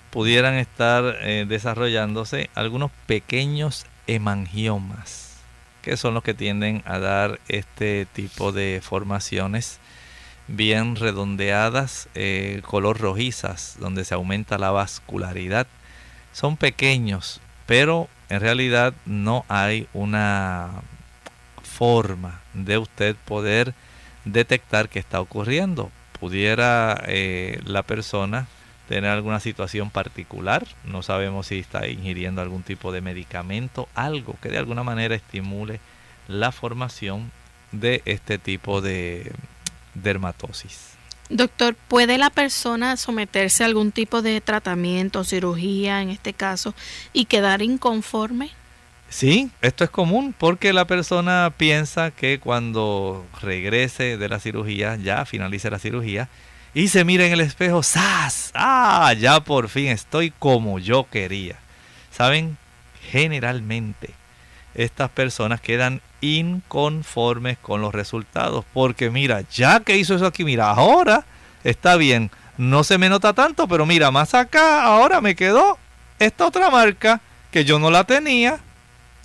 pudieran estar eh, desarrollándose algunos pequeños hemangiomas, que son los que tienden a dar este tipo de formaciones bien redondeadas, eh, color rojizas, donde se aumenta la vascularidad. Son pequeños, pero en realidad no hay una forma de usted poder detectar qué está ocurriendo. Pudiera eh, la persona tener alguna situación particular, no sabemos si está ingiriendo algún tipo de medicamento, algo que de alguna manera estimule la formación de este tipo de dermatosis. Doctor, ¿puede la persona someterse a algún tipo de tratamiento, cirugía en este caso, y quedar inconforme? Sí, esto es común porque la persona piensa que cuando regrese de la cirugía, ya finalice la cirugía, y se mira en el espejo, ¡zas! ¡Ah! Ya por fin estoy como yo quería. ¿Saben? Generalmente estas personas quedan inconformes con los resultados. Porque mira, ya que hizo eso aquí, mira, ahora está bien. No se me nota tanto, pero mira, más acá ahora me quedó esta otra marca que yo no la tenía.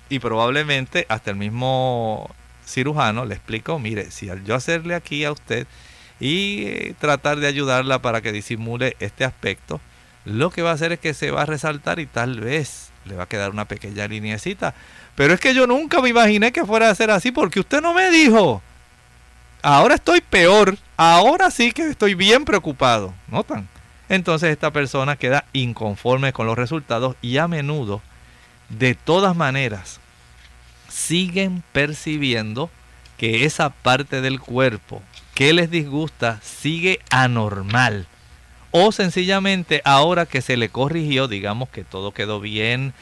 Y probablemente hasta el mismo cirujano le explicó, mire, si yo hacerle aquí a usted y eh, tratar de ayudarla para que disimule este aspecto, lo que va a hacer es que se va a resaltar y tal vez le va a quedar una pequeña lineecita. Pero es que yo nunca me imaginé que fuera a ser así porque usted no me dijo. Ahora estoy peor. Ahora sí que estoy bien preocupado. ¿Notan? Entonces esta persona queda inconforme con los resultados y a menudo, de todas maneras, siguen percibiendo que esa parte del cuerpo que les disgusta sigue anormal. O sencillamente ahora que se le corrigió, digamos que todo quedó bien,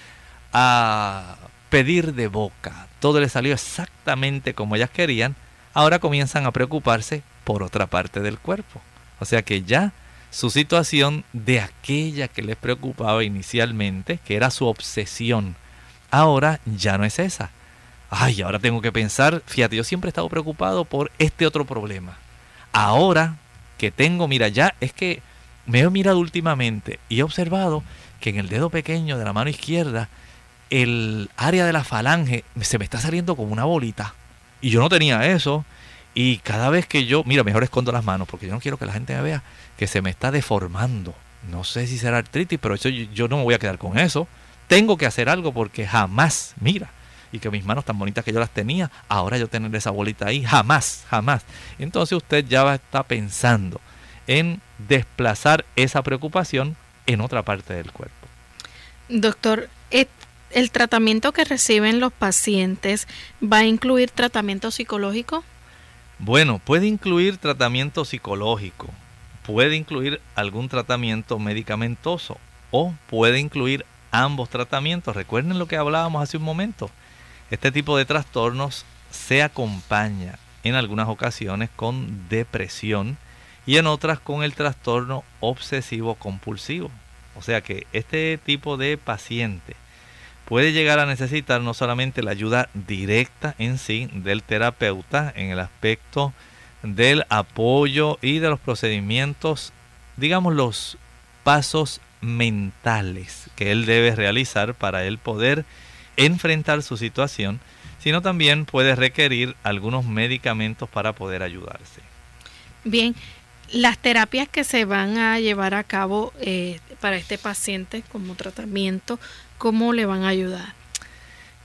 a pedir de boca, todo le salió exactamente como ellas querían, ahora comienzan a preocuparse por otra parte del cuerpo. O sea que ya su situación de aquella que les preocupaba inicialmente, que era su obsesión, ahora ya no es esa. Ay, ahora tengo que pensar, fíjate, yo siempre he estado preocupado por este otro problema. Ahora que tengo, mira, ya es que me he mirado últimamente y he observado que en el dedo pequeño de la mano izquierda, el área de la falange se me está saliendo como una bolita. Y yo no tenía eso. Y cada vez que yo, mira, mejor escondo las manos porque yo no quiero que la gente me vea que se me está deformando. No sé si será artritis, pero eso yo, no me voy a quedar con eso. Tengo que hacer algo porque jamás, mira, y que mis manos tan bonitas que yo las tenía, ahora yo tener esa bolita ahí, jamás, jamás. Entonces usted ya va a estar pensando en desplazar esa preocupación en otra parte del cuerpo. Doctor, ¿el tratamiento que reciben los pacientes va a incluir tratamiento psicológico? Bueno, puede incluir tratamiento psicológico, puede incluir algún tratamiento medicamentoso o puede incluir ambos tratamientos. Recuerden lo que hablábamos hace un momento. Este tipo de trastornos se acompaña en algunas ocasiones con depresión y en otras con el trastorno obsesivo compulsivo. O sea que este tipo de paciente puede llegar a necesitar no solamente la ayuda directa en sí del terapeuta en el aspecto del apoyo y de los procedimientos, digamos los pasos mentales que él debe realizar para él poder enfrentar su situación, sino también puede requerir algunos medicamentos para poder ayudarse. Bien, las terapias que se van a llevar a cabo eh, para este paciente como tratamiento, ¿cómo le van a ayudar?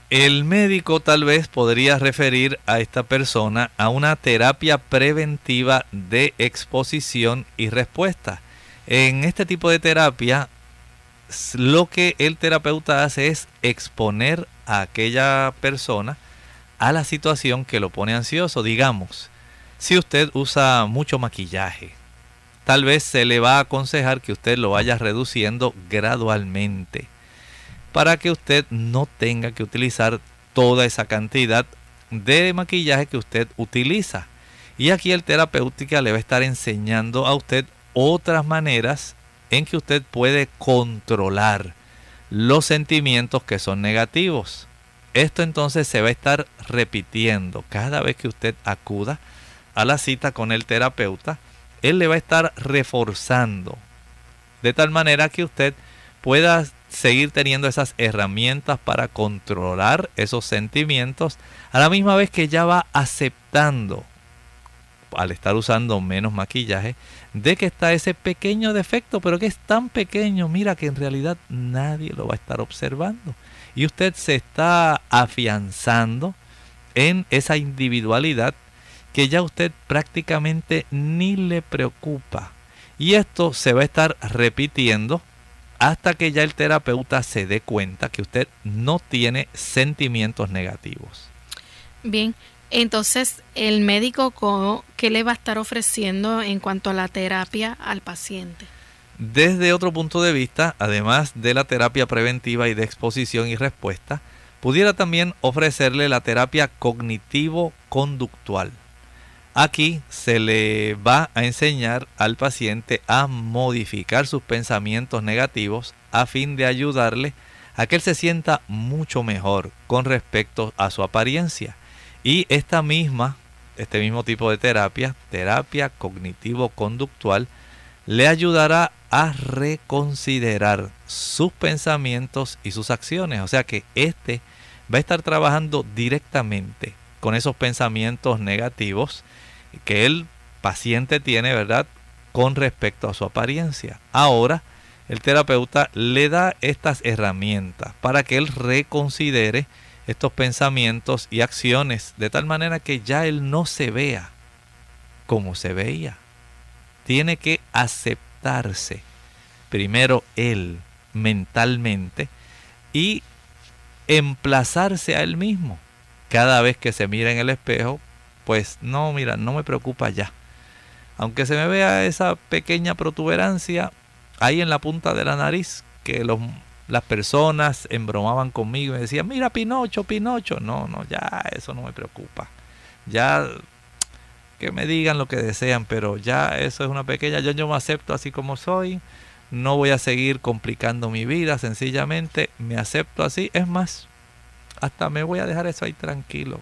El médico tal vez podría referir a esta persona a una terapia preventiva de exposición y respuesta. En este tipo de terapia, lo que el terapeuta hace es exponer a aquella persona a la situación que lo pone ansioso. Digamos, si usted usa mucho maquillaje, tal vez se le va a aconsejar que usted lo vaya reduciendo gradualmente para que usted no tenga que utilizar toda esa cantidad de maquillaje que usted utiliza. Y aquí el terapéutica le va a estar enseñando a usted otras maneras en que usted puede controlar los sentimientos que son negativos. Esto entonces se va a estar repitiendo cada vez que usted acuda a la cita con el terapeuta. Él le va a estar reforzando de tal manera que usted pueda seguir teniendo esas herramientas para controlar esos sentimientos a la misma vez que ya va aceptando al estar usando menos maquillaje de que está ese pequeño defecto pero que es tan pequeño mira que en realidad nadie lo va a estar observando y usted se está afianzando en esa individualidad que ya usted prácticamente ni le preocupa y esto se va a estar repitiendo hasta que ya el terapeuta se dé cuenta que usted no tiene sentimientos negativos. Bien, entonces el médico qué le va a estar ofreciendo en cuanto a la terapia al paciente. Desde otro punto de vista, además de la terapia preventiva y de exposición y respuesta, pudiera también ofrecerle la terapia cognitivo-conductual. Aquí se le va a enseñar al paciente a modificar sus pensamientos negativos a fin de ayudarle a que él se sienta mucho mejor con respecto a su apariencia. Y esta misma, este mismo tipo de terapia, terapia cognitivo-conductual, le ayudará a reconsiderar sus pensamientos y sus acciones. O sea que este va a estar trabajando directamente con esos pensamientos negativos que el paciente tiene, ¿verdad? Con respecto a su apariencia. Ahora, el terapeuta le da estas herramientas para que él reconsidere estos pensamientos y acciones de tal manera que ya él no se vea como se veía. Tiene que aceptarse primero él mentalmente y emplazarse a él mismo. Cada vez que se mira en el espejo, pues no, mira, no me preocupa ya. Aunque se me vea esa pequeña protuberancia ahí en la punta de la nariz, que los, las personas embromaban conmigo y me decían, mira Pinocho, Pinocho. No, no, ya eso no me preocupa. Ya que me digan lo que desean, pero ya eso es una pequeña, yo, yo me acepto así como soy, no voy a seguir complicando mi vida, sencillamente me acepto así, es más, hasta me voy a dejar eso ahí tranquilo,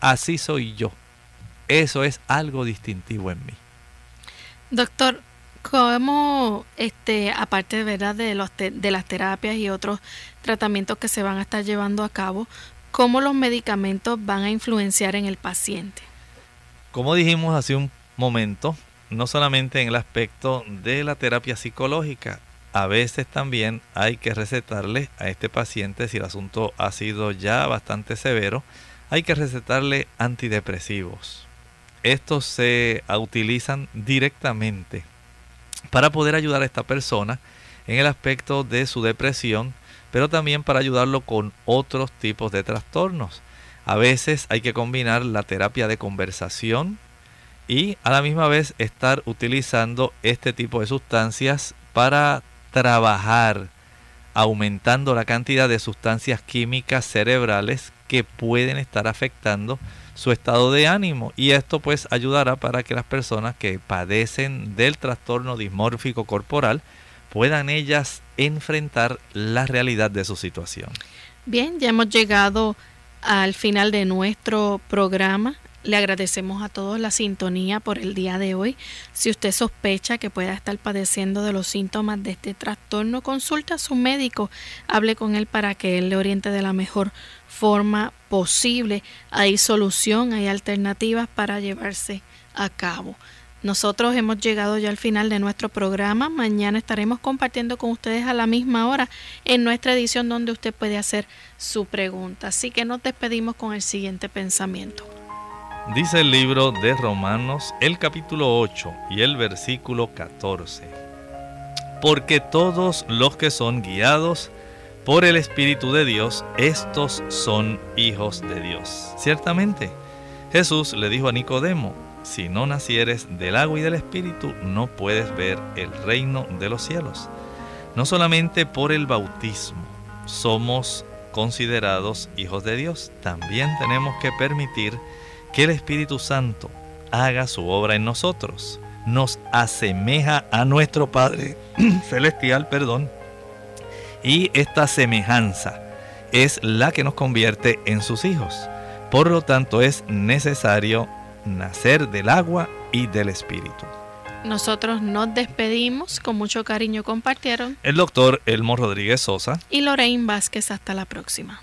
así soy yo. Eso es algo distintivo en mí. Doctor, ¿cómo, este, aparte ¿verdad? De, los de las terapias y otros tratamientos que se van a estar llevando a cabo, cómo los medicamentos van a influenciar en el paciente? Como dijimos hace un momento, no solamente en el aspecto de la terapia psicológica, a veces también hay que recetarle a este paciente, si el asunto ha sido ya bastante severo, hay que recetarle antidepresivos estos se utilizan directamente para poder ayudar a esta persona en el aspecto de su depresión, pero también para ayudarlo con otros tipos de trastornos. A veces hay que combinar la terapia de conversación y a la misma vez estar utilizando este tipo de sustancias para trabajar aumentando la cantidad de sustancias químicas cerebrales que pueden estar afectando su estado de ánimo y esto pues ayudará para que las personas que padecen del trastorno dismórfico corporal puedan ellas enfrentar la realidad de su situación. Bien, ya hemos llegado al final de nuestro programa. Le agradecemos a todos la sintonía por el día de hoy. Si usted sospecha que pueda estar padeciendo de los síntomas de este trastorno, consulte a su médico, hable con él para que él le oriente de la mejor forma posible. Hay solución, hay alternativas para llevarse a cabo. Nosotros hemos llegado ya al final de nuestro programa. Mañana estaremos compartiendo con ustedes a la misma hora en nuestra edición donde usted puede hacer su pregunta. Así que nos despedimos con el siguiente pensamiento. Dice el libro de Romanos, el capítulo 8 y el versículo 14. Porque todos los que son guiados por el Espíritu de Dios, estos son hijos de Dios. Ciertamente, Jesús le dijo a Nicodemo, si no nacieres del agua y del Espíritu, no puedes ver el reino de los cielos. No solamente por el bautismo somos considerados hijos de Dios, también tenemos que permitir que el Espíritu Santo haga su obra en nosotros. nos asemeja a nuestro Padre Celestial, perdón, y esta semejanza es la que nos convierte en sus hijos. Por lo tanto, es necesario nacer del agua y del Espíritu. Nosotros nos despedimos, con mucho cariño compartieron el doctor Elmo Rodríguez Sosa y Lorraine Vázquez. Hasta la próxima.